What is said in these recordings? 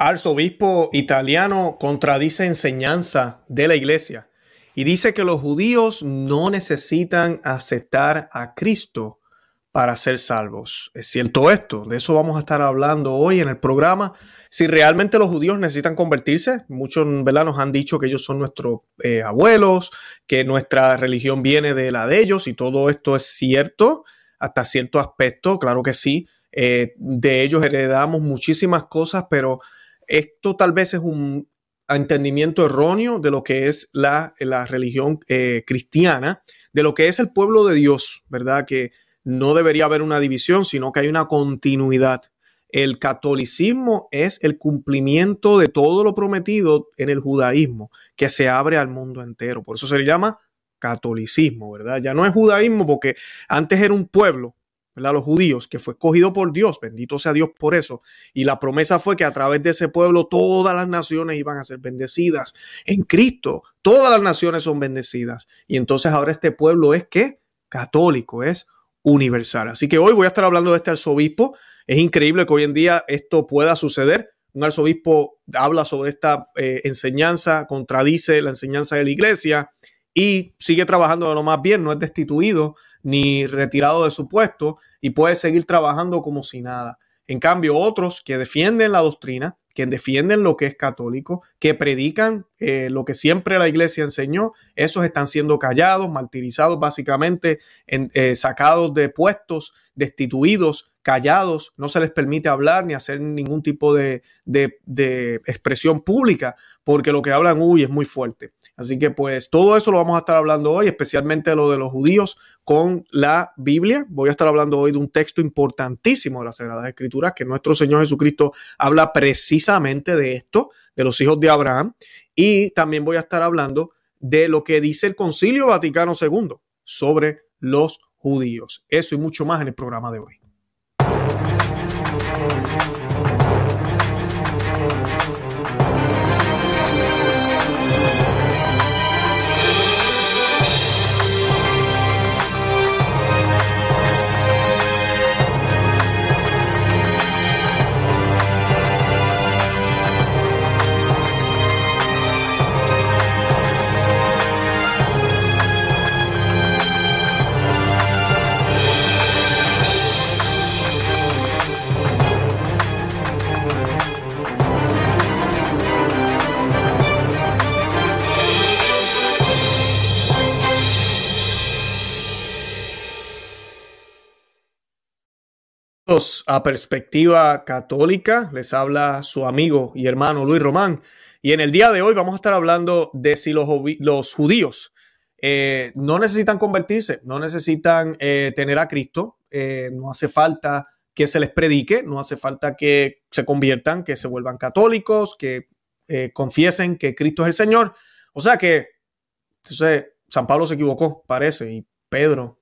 arzobispo italiano contradice enseñanza de la iglesia y dice que los judíos no necesitan aceptar a Cristo para ser salvos. ¿Es cierto esto? De eso vamos a estar hablando hoy en el programa. Si realmente los judíos necesitan convertirse, muchos ¿verdad? nos han dicho que ellos son nuestros eh, abuelos, que nuestra religión viene de la de ellos y todo esto es cierto hasta cierto aspecto, claro que sí. Eh, de ellos heredamos muchísimas cosas, pero esto tal vez es un entendimiento erróneo de lo que es la, la religión eh, cristiana, de lo que es el pueblo de Dios, ¿verdad? Que no debería haber una división, sino que hay una continuidad. El catolicismo es el cumplimiento de todo lo prometido en el judaísmo, que se abre al mundo entero. Por eso se le llama catolicismo, ¿verdad? Ya no es judaísmo porque antes era un pueblo ¿verdad? los judíos, que fue escogido por Dios, bendito sea Dios por eso. Y la promesa fue que a través de ese pueblo todas las naciones iban a ser bendecidas. En Cristo, todas las naciones son bendecidas. Y entonces ahora este pueblo es que católico, es universal. Así que hoy voy a estar hablando de este arzobispo. Es increíble que hoy en día esto pueda suceder. Un arzobispo habla sobre esta eh, enseñanza, contradice la enseñanza de la iglesia y sigue trabajando de lo más bien, no es destituido ni retirado de su puesto y puede seguir trabajando como si nada. En cambio, otros que defienden la doctrina, que defienden lo que es católico, que predican eh, lo que siempre la iglesia enseñó, esos están siendo callados, martirizados, básicamente eh, sacados de puestos, destituidos, callados, no se les permite hablar ni hacer ningún tipo de, de expresión pública porque lo que hablan uy es muy fuerte. Así que pues todo eso lo vamos a estar hablando hoy, especialmente lo de los judíos con la Biblia. Voy a estar hablando hoy de un texto importantísimo de las Sagradas Escrituras, que nuestro Señor Jesucristo habla precisamente de esto, de los hijos de Abraham. Y también voy a estar hablando de lo que dice el Concilio Vaticano II sobre los judíos. Eso y mucho más en el programa de hoy. A Perspectiva Católica. Les habla su amigo y hermano Luis Román. Y en el día de hoy vamos a estar hablando de si los, los judíos eh, no necesitan convertirse, no necesitan eh, tener a Cristo, eh, no hace falta que se les predique, no hace falta que se conviertan, que se vuelvan católicos, que confiesen que Cristo es el Señor. O sea que, entonces, San Pablo se equivocó, parece, y Pedro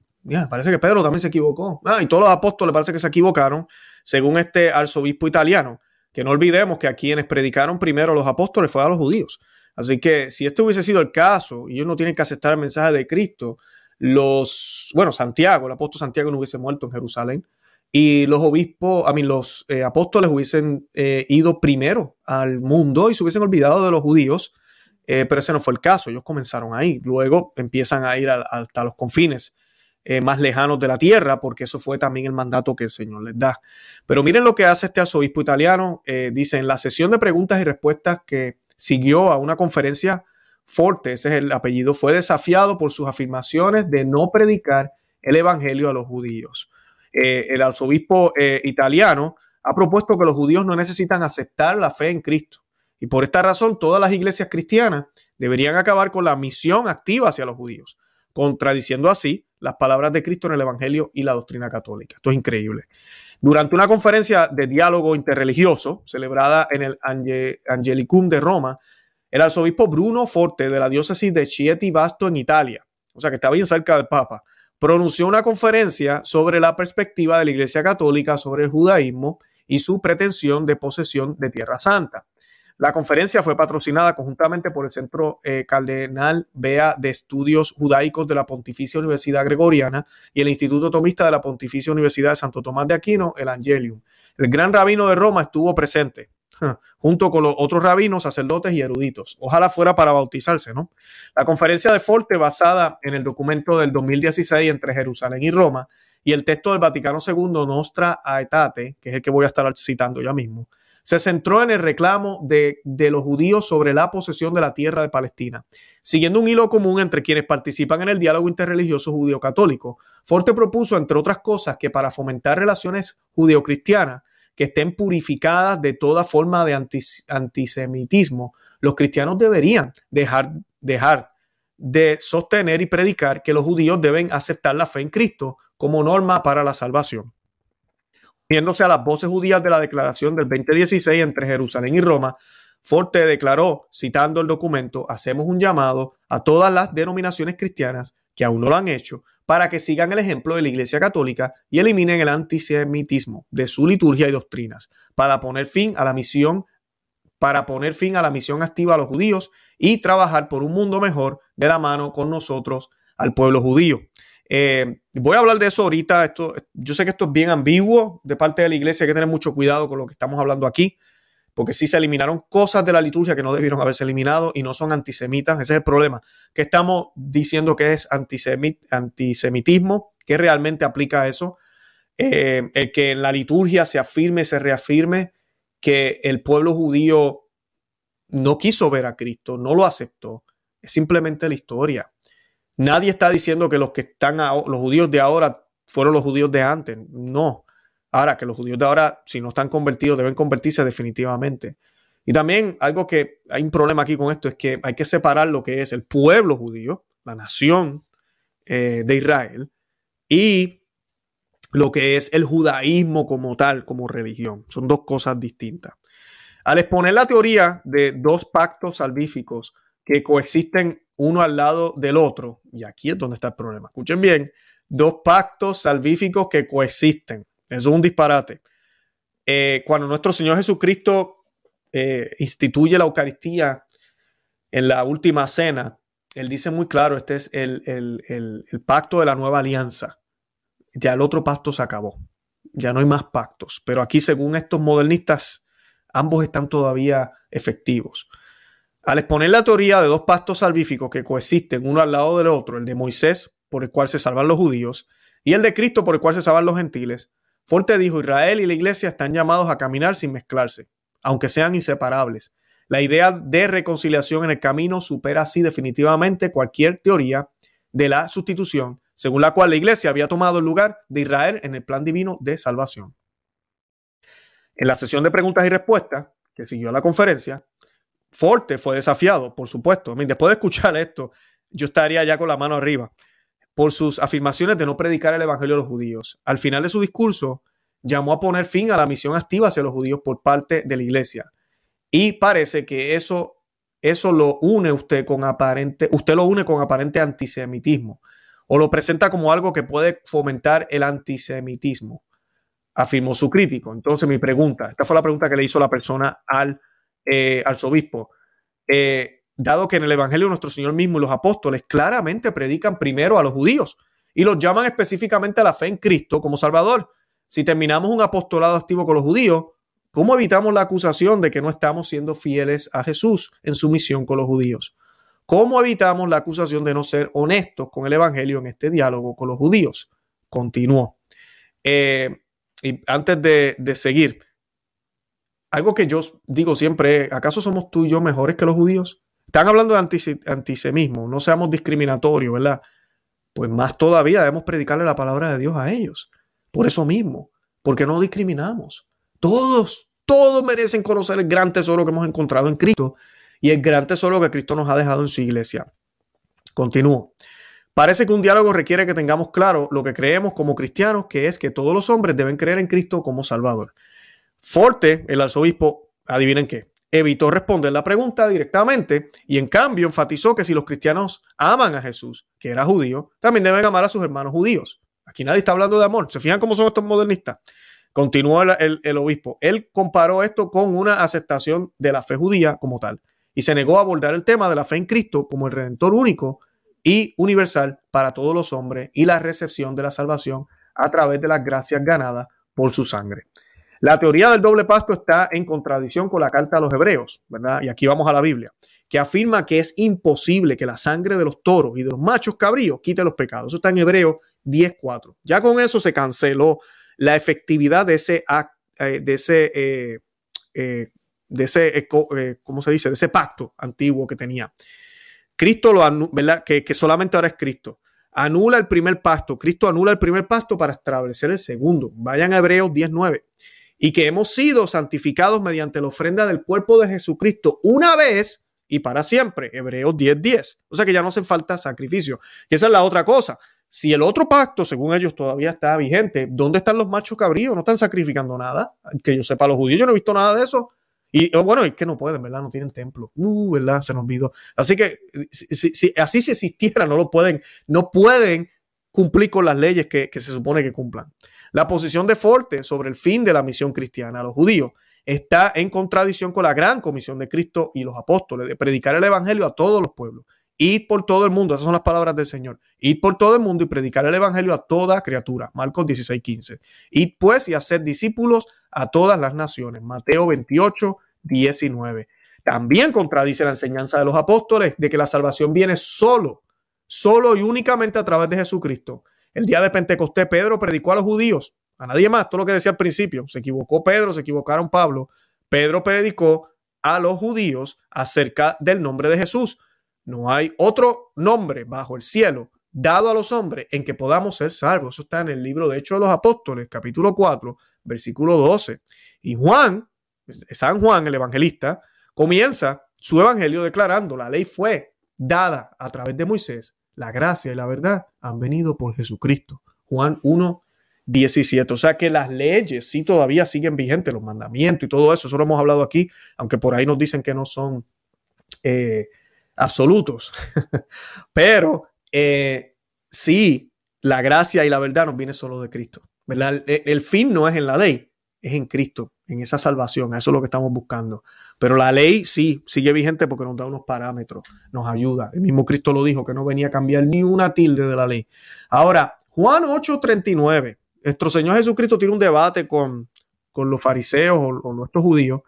parece que Pedro también se equivocó. Ah, y todos los apóstoles parece que se equivocaron, según este arzobispo italiano. Que no olvidemos que a quienes predicaron primero los apóstoles fue a los judíos. Así que si este hubiese sido el caso y ellos no tienen que aceptar el mensaje de Cristo, los, bueno, Santiago, el apóstol Santiago no hubiese muerto en Jerusalén y los obispos, a mí los eh, apóstoles hubiesen eh, ido primero al mundo y se hubiesen olvidado de los judíos, eh, pero ese no fue el caso, ellos comenzaron ahí, luego empiezan a ir hasta los confines eh, más lejanos de la tierra, porque eso fue también el mandato que el Señor les da. Pero miren lo que hace este arzobispo italiano. Eh, dice, en la sesión de preguntas y respuestas que siguió a una conferencia, Forte, ese es el apellido, fue desafiado por sus afirmaciones de no predicar el Evangelio a los judíos. Eh, el arzobispo italiano ha propuesto que los judíos no necesitan aceptar la fe en Cristo. Y por esta razón, todas las iglesias cristianas deberían acabar con la misión activa hacia los judíos contradiciendo así las palabras de Cristo en el Evangelio y la doctrina católica. Esto es increíble. Durante una conferencia de diálogo interreligioso celebrada en el Angelicum de Roma, el arzobispo Bruno Forte de la diócesis de Chieti Basto en Italia, o sea que está bien cerca del Papa, pronunció una conferencia sobre la perspectiva de la Iglesia Católica sobre el judaísmo y su pretensión de posesión de Tierra Santa. La conferencia fue patrocinada conjuntamente por el Centro eh, Cardenal Bea de Estudios Judaicos de la Pontificia Universidad Gregoriana y el Instituto Tomista de la Pontificia Universidad de Santo Tomás de Aquino, el Angelium. El gran rabino de Roma estuvo presente. junto con los otros rabinos, sacerdotes y eruditos. Ojalá fuera para bautizarse, ¿no? La conferencia de Forte, basada en el documento del 2016 entre Jerusalén y Roma, y el texto del Vaticano II, Nostra Aetate, que es el que voy a estar citando ya mismo, se centró en el reclamo de, los judíos sobre la posesión de la tierra de Palestina. Siguiendo un hilo común entre quienes participan en el diálogo interreligioso judío-católico, Forte propuso, entre otras cosas, que para fomentar relaciones judío-cristianas que estén purificadas de toda forma de antisemitismo, los cristianos deberían dejar de sostener y predicar que los judíos deben aceptar la fe en Cristo como norma para la salvación. Uniéndose a las voces judías de la declaración del 2016 entre Jerusalén y Roma, Forte declaró, citando el documento, hacemos un llamado a todas las denominaciones cristianas que aún no lo han hecho, para que sigan el ejemplo de la Iglesia Católica y eliminen el antisemitismo de su liturgia y doctrinas, para poner fin a la misión para poner fin a la misión activa a los judíos y trabajar por un mundo mejor de la mano con nosotros al pueblo judío. Eh, voy a hablar de eso ahorita. Esto, yo sé que esto es bien ambiguo de parte de la iglesia, hay que tener mucho cuidado con lo que estamos hablando aquí, porque sí se eliminaron cosas de la liturgia que no debieron haberse eliminado y no son antisemitas. Ese es el problema, que estamos diciendo que es antisemitismo, que realmente aplica eso. Eh, el que en la liturgia se afirme, se reafirme que el pueblo judío no quiso ver a Cristo, no lo aceptó. Es simplemente la historia. Nadie está diciendo que los que están, los judíos de ahora fueron los judíos de antes. No. Ahora, que los judíos de ahora, si no están convertidos, deben convertirse definitivamente. Y también algo que hay un problema aquí con esto es que hay que separar lo que es el pueblo judío, la nación eh, de Israel, y lo que es el judaísmo como tal, como religión. Son dos cosas distintas. Al exponer la teoría de dos pactos salvíficos que coexisten uno al lado del otro. Y aquí es donde está el problema. Escuchen bien, dos pactos salvíficos que coexisten. Eso es un disparate. Eh, cuando nuestro Señor Jesucristo eh, instituye la Eucaristía en la última cena, Él dice muy claro, este es el, el pacto de la nueva alianza. Ya el otro pacto se acabó. Ya no hay más pactos. Pero aquí, según estos modernistas, ambos están todavía efectivos. Al exponer la teoría de dos pactos salvíficos que coexisten uno al lado del otro, el de Moisés, por el cual se salvan los judíos, y el de Cristo, por el cual se salvan los gentiles, Forte dijo, Israel y la iglesia están llamados a caminar sin mezclarse, aunque sean inseparables. La idea de reconciliación en el camino supera así definitivamente cualquier teoría de la sustitución, según la cual la iglesia había tomado el lugar de Israel en el plan divino de salvación. En la sesión de preguntas y respuestas, que siguió la conferencia, Forte fue desafiado, por supuesto. después de escuchar esto, yo estaría ya con la mano arriba por sus afirmaciones de no predicar el evangelio a los judíos. Al final de su discurso, llamó a poner fin a la misión activa hacia los judíos por parte de la iglesia. Y parece que eso, eso lo une usted con aparente, usted lo une con aparente antisemitismo o lo presenta como algo que puede fomentar el antisemitismo, afirmó su crítico. Entonces mi pregunta, esta fue la pregunta que le hizo la persona al eh, arzobispo, eh, dado que en el Evangelio nuestro Señor mismo y los apóstoles claramente predican primero a los judíos y los llaman específicamente a la fe en Cristo como Salvador. Si terminamos un apostolado activo con los judíos, ¿cómo evitamos la acusación de que no estamos siendo fieles a Jesús en su misión con los judíos? ¿Cómo evitamos la acusación de no ser honestos con el Evangelio en este diálogo con los judíos? Continuó. Eh, y antes de, de seguir, algo que yo digo siempre ¿acaso somos tú y yo mejores que los judíos? Están hablando de antisemismo, no seamos discriminatorios, ¿verdad? Pues más todavía debemos predicarle la palabra de Dios a ellos. Por eso mismo, porque no discriminamos. Todos, todos merecen conocer el gran tesoro que hemos encontrado en Cristo y el gran tesoro que Cristo nos ha dejado en su iglesia. Continúo. Parece que un diálogo requiere que tengamos claro lo que creemos como cristianos, que es que todos los hombres deben creer en Cristo como Salvador. Forte, el arzobispo, adivinen qué, evitó responder la pregunta directamente y en cambio enfatizó que si los cristianos aman a Jesús, que era judío, también deben amar a sus hermanos judíos. Aquí nadie está hablando de amor. ¿Se fijan cómo son estos modernistas? Continuó el, el, obispo. Él comparó esto con una aceptación de la fe judía como tal y se negó a abordar el tema de la fe en Cristo como el redentor único y universal para todos los hombres y la recepción de la salvación a través de las gracias ganadas por su sangre. La teoría del doble pacto está en contradicción con la carta a los hebreos, ¿verdad? Y aquí vamos a la Biblia, que afirma que es imposible que la sangre de los toros y de los machos cabríos quite los pecados. Eso está en Hebreos 10.4. Ya con eso se canceló la efectividad de ese, eh, de ese, eh, eh, de ese ¿cómo se dice? De ese pacto antiguo que tenía. Cristo lo ¿verdad? Que, que solamente ahora es Cristo anula el primer pacto. Cristo anula el primer pacto para establecer el segundo. Vayan a Hebreos 10.9 y que hemos sido santificados mediante la ofrenda del cuerpo de Jesucristo una vez y para siempre. Hebreos 10:10. 10. O sea que ya no hace falta sacrificio. Y esa es la otra cosa. Si el otro pacto, según ellos, todavía está vigente, ¿dónde están los machos cabríos? No están sacrificando nada. Que yo sepa, los judíos, yo no he visto nada de eso. Y oh, bueno, es que no pueden, ¿verdad? No tienen templo. Uh, ¿verdad? Se nos olvidó. Así que si, así si existiera, no lo pueden, no pueden cumplir con las leyes que, se supone que cumplan. La posición de Forte sobre el fin de la misión cristiana a los judíos está en contradicción con la gran comisión de Cristo y los apóstoles de predicar el evangelio a todos los pueblos. Id por todo el mundo, esas son las palabras del Señor. Id por todo el mundo y predicar el evangelio a toda criatura. Marcos 16, 15. Id pues y haced discípulos a todas las naciones. Mateo 28, 19. También contradice la enseñanza de los apóstoles de que la salvación viene solo, solo y únicamente a través de Jesucristo. El día de Pentecostés, Pedro predicó a los judíos, a nadie más, todo lo que decía al principio. Se equivocó Pedro, se equivocaron Pablo. Pedro predicó a los judíos acerca del nombre de Jesús. No hay otro nombre bajo el cielo dado a los hombres en que podamos ser salvos. Eso está en el libro de Hechos de los Apóstoles, capítulo 4, versículo 12. Y Juan, San Juan, el evangelista, comienza su evangelio declarando, la ley fue dada a través de Moisés la gracia y la verdad han venido por Jesucristo. Juan 1, 17. O sea que las leyes sí todavía siguen vigentes, los mandamientos y todo eso, eso lo hemos hablado aquí, aunque por ahí nos dicen que no son eh, absolutos. Pero eh, sí, la gracia y la verdad nos viene solo de Cristo. el fin no es en la ley, es en Cristo, en esa salvación. Eso es lo que estamos buscando. Pero la ley sí sigue vigente porque nos da unos parámetros, nos ayuda. El mismo Cristo lo dijo, que no venía a cambiar ni una tilde de la ley. Ahora, Juan 8:39, nuestro Señor Jesucristo tiene un debate con, con los fariseos o, o nuestros judíos.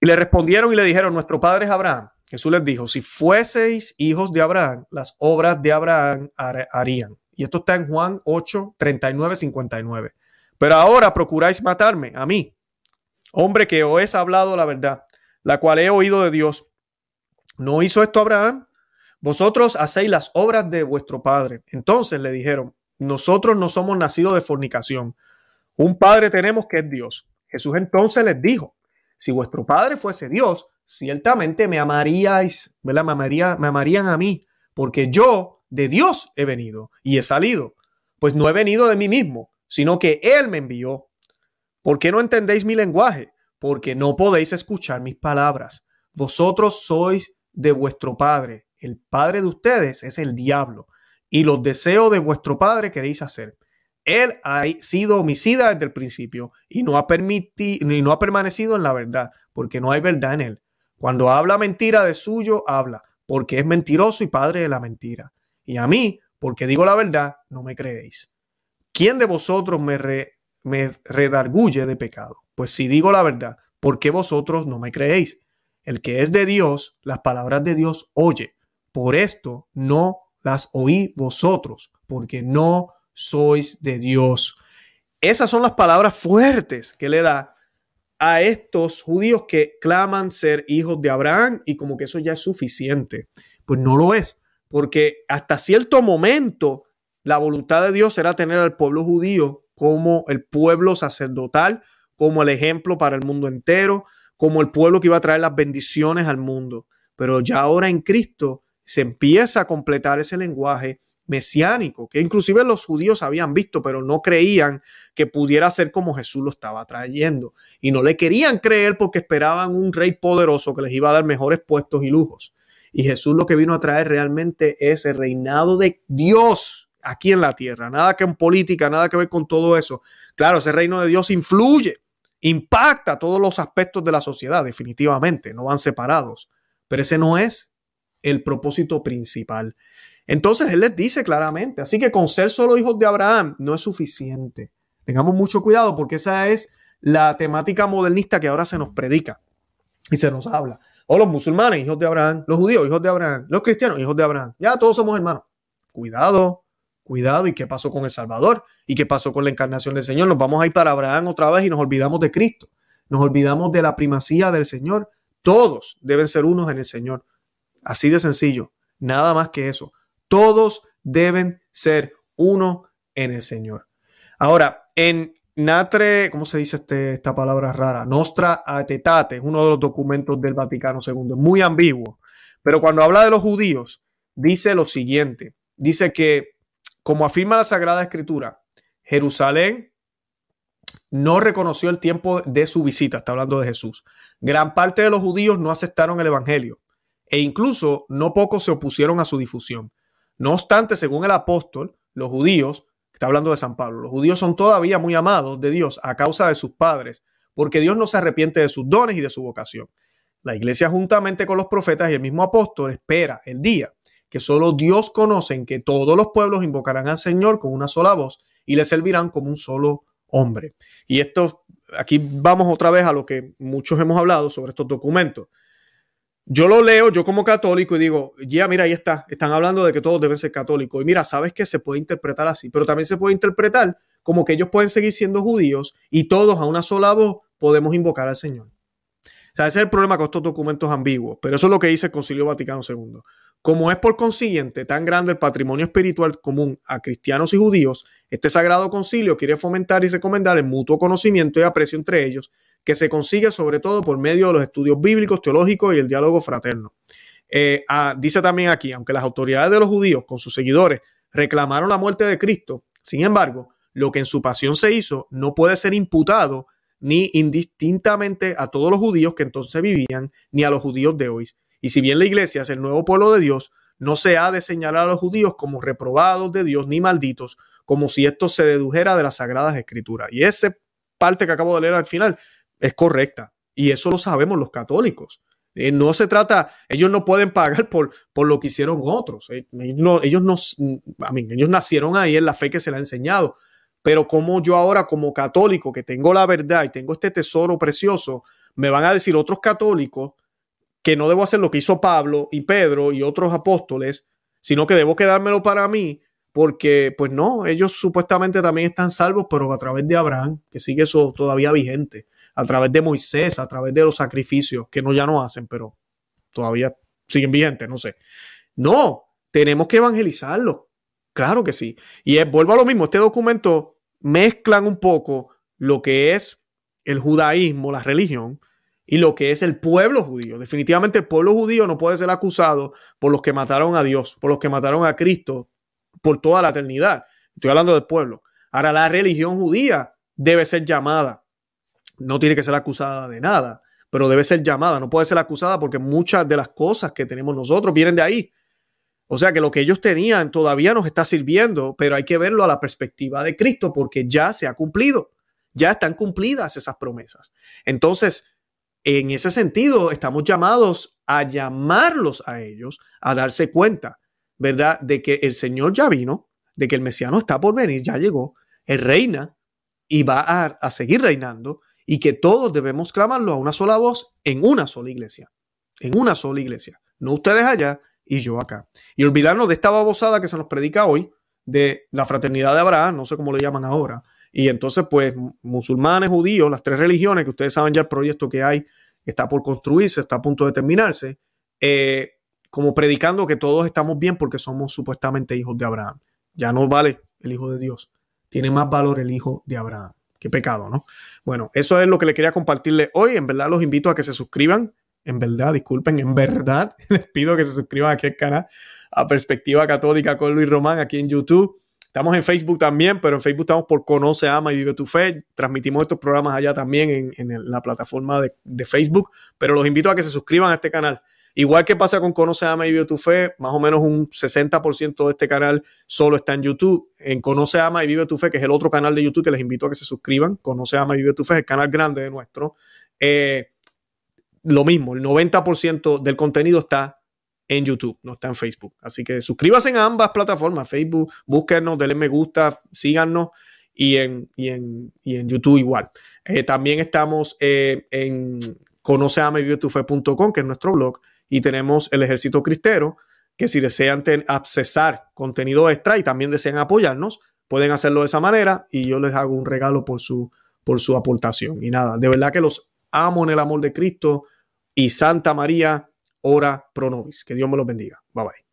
Y le respondieron y le dijeron, nuestro padre es Abraham. Jesús les dijo, si fueseis hijos de Abraham, las obras de Abraham harían. Y esto está en Juan 8, 39, 59. Pero ahora procuráis matarme, a mí, hombre que os he hablado la verdad, la cual he oído de Dios. ¿No hizo esto Abraham? Vosotros hacéis las obras de vuestro padre. Entonces le dijeron, nosotros no somos nacidos de fornicación. Un padre tenemos que es Dios. Jesús entonces les dijo, si vuestro padre fuese Dios, ciertamente me amaríais, ¿verdad? Me, me amarían a mí, porque yo de Dios he venido y he salido. Pues no he venido de mí mismo, sino que Él me envió. ¿Por qué no entendéis mi lenguaje? Porque no podéis escuchar mis palabras. Vosotros sois de vuestro Padre. El Padre de ustedes es el diablo. Y los deseos de vuestro Padre queréis hacer. Él ha sido homicida desde el principio y no ha, permitido, y no ha permanecido en la verdad, porque no hay verdad en él. Cuando habla mentira de suyo, habla, porque es mentiroso y padre de la mentira. Y a mí, porque digo la verdad, no me creéis. ¿Quién de vosotros me, me redarguye de pecado? Pues si digo la verdad, ¿por qué vosotros no me creéis? El que es de Dios, las palabras de Dios oye. Por esto no las oí vosotros, porque no sois de Dios. Esas son las palabras fuertes que le da a estos judíos que claman ser hijos de Abraham y como que eso ya es suficiente. Pues no lo es, porque hasta cierto momento la voluntad de Dios era tener al pueblo judío como el pueblo sacerdotal, como el ejemplo para el mundo entero, como el pueblo que iba a traer las bendiciones al mundo. Pero ya ahora en Cristo se empieza a completar ese lenguaje mesiánico, que inclusive los judíos habían visto, pero no creían que pudiera ser como Jesús lo estaba trayendo. Y no le querían creer porque esperaban un rey poderoso que les iba a dar mejores puestos y lujos. Y Jesús lo que vino a traer realmente es el reinado de Dios aquí en la tierra, nada que en política, nada que ver con todo eso. Claro, ese reino de Dios influye, impacta todos los aspectos de la sociedad, definitivamente, no van separados, pero ese no es el propósito principal. Entonces Él les dice claramente, así que con ser solo hijos de Abraham no es suficiente. Tengamos mucho cuidado porque esa es la temática modernista que ahora se nos predica y se nos habla. O los musulmanes, hijos de Abraham, los judíos, hijos de Abraham, los cristianos, hijos de Abraham. Ya todos somos hermanos. Cuidado, cuidado. ¿Y qué pasó con el Salvador? ¿Y qué pasó con la encarnación del Señor? Nos vamos a ir para Abraham otra vez y nos olvidamos de Cristo. Nos olvidamos de la primacía del Señor. Todos deben ser unos en el Señor. Así de sencillo. Nada más que eso. Todos deben ser uno en el Señor. Ahora, en Natre, ¿cómo se dice este, esta palabra rara? Nostra Aetate, es uno de los documentos del Vaticano II, muy ambiguo. Pero cuando habla de los judíos, dice lo siguiente: dice que, como afirma la Sagrada Escritura, Jerusalén no reconoció el tiempo de su visita, está hablando de Jesús. Gran parte de los judíos no aceptaron el Evangelio e incluso no pocos se opusieron a su difusión. No obstante, según el apóstol, los judíos, está hablando de San Pablo, los judíos son todavía muy amados de Dios a causa de sus padres, porque Dios no se arrepiente de sus dones y de su vocación. La iglesia juntamente con los profetas y el mismo apóstol espera el día que solo Dios conoce en que todos los pueblos invocarán al Señor con una sola voz y le servirán como un solo hombre. Y esto, aquí vamos otra vez a lo que muchos hemos hablado sobre estos documentos. Yo lo leo, yo como católico, y digo, ya, mira, ahí está, están hablando de que todos deben ser católicos. Y mira, sabes que se puede interpretar así, pero también se puede interpretar como que ellos pueden seguir siendo judíos y todos a una sola voz podemos invocar al Señor. Sea, ese es el problema con estos documentos ambiguos, pero eso es lo que dice el Concilio Vaticano II. Como es por consiguiente tan grande el patrimonio espiritual común a cristianos y judíos, este sagrado concilio quiere fomentar y recomendar el mutuo conocimiento y aprecio entre ellos, que se consigue sobre todo por medio de los estudios bíblicos, teológicos y el diálogo fraterno. Eh, ah, dice también aquí, aunque las autoridades de los judíos con sus seguidores reclamaron la muerte de Cristo, sin embargo, lo que en su pasión se hizo no puede ser imputado ni indistintamente a todos los judíos que entonces vivían, ni a los judíos de hoy, y si bien la iglesia es el nuevo pueblo de Dios, no se ha de señalar a los judíos como reprobados de Dios ni malditos, como si esto se dedujera de las sagradas escrituras. Y esa parte que acabo de leer al final es correcta. Y eso lo sabemos los católicos. Eh, no se trata, ellos no pueden pagar por, por lo que hicieron otros. Eh, ellos, no, ellos, no, ellos nacieron ahí en la fe que se le ha enseñado. Pero como yo ahora como católico que tengo la verdad y tengo este tesoro precioso, me van a decir otros católicos que no debo hacer lo que hizo Pablo y Pedro y otros apóstoles, sino que debo quedármelo para mí, porque pues no, ellos supuestamente también están salvos, pero a través de Abraham, que sigue eso todavía vigente, a través de Moisés, a través de los sacrificios, que no ya no hacen, pero todavía siguen vigentes, no sé. No, tenemos que evangelizarlo. Claro que sí. Y vuelvo a lo mismo, este documento mezclan un poco lo que es el judaísmo, la religión, y lo que es el pueblo judío. Definitivamente el pueblo judío no puede ser acusado por los que mataron a Dios, por los que mataron a Cristo por toda la eternidad. Estoy hablando del pueblo. Ahora la religión judía debe ser llamada. No tiene que ser acusada de nada, pero debe ser llamada. No puede ser acusada porque muchas de las cosas que tenemos nosotros vienen de ahí. O sea que lo que ellos tenían todavía nos está sirviendo, pero hay que verlo a la perspectiva de Cristo porque ya se ha cumplido. Ya están cumplidas esas promesas. Entonces, en ese sentido, estamos llamados a llamarlos a ellos a darse cuenta, ¿verdad? De que el Señor ya vino, de que el Mesiano está por venir, ya llegó, reina y va a, seguir reinando y que todos debemos clamarlo a una sola voz en una sola iglesia, en una sola iglesia, no ustedes allá y yo acá. Y olvidarnos de esta babosada que se nos predica hoy, de la fraternidad de Abraham, no sé cómo le llaman ahora, y entonces, pues, musulmanes, judíos, las tres religiones, que ustedes saben ya el proyecto que hay, está por construirse, está a punto de terminarse, eh, como predicando que todos estamos bien porque somos supuestamente hijos de Abraham. Ya no vale el hijo de Dios. Tiene más valor el hijo de Abraham. Qué pecado, ¿no? Bueno, eso es lo que le quería compartirle hoy. En verdad los invito a que se suscriban. En verdad, disculpen, en verdad les pido que se suscriban aquí al canal a Perspectiva Católica con Luis Román aquí en YouTube. Estamos en Facebook también, pero en Facebook estamos por Conoce, Ama y Vive tu Fe. Transmitimos estos programas allá también en, la plataforma de, Facebook, pero los invito a que se suscriban a este canal. Igual que pasa con Conoce, Ama y Vive tu Fe, más o menos un 60% de este canal solo está en YouTube. En Conoce, Ama y Vive tu Fe, que es el otro canal de YouTube que les invito a que se suscriban. Conoce, Ama y Vive tu Fe, es el canal grande de nuestro. Eh, lo mismo, el 90% del contenido está en YouTube, no está en Facebook. Así que suscríbase en ambas plataformas, Facebook, búsquenos, denle me gusta, síganos y en, y en, y en YouTube igual. Eh, también estamos eh, en conoceamevivetufe.com, que es nuestro blog, y tenemos el Ejército Cristero, que si desean accesar contenido extra y también desean apoyarnos, pueden hacerlo de esa manera y yo les hago un regalo por su, por su aportación. Y nada, de verdad que los amo en el amor de Cristo y Santa María, ora pro nobis. Que Dios me los bendiga. Bye bye.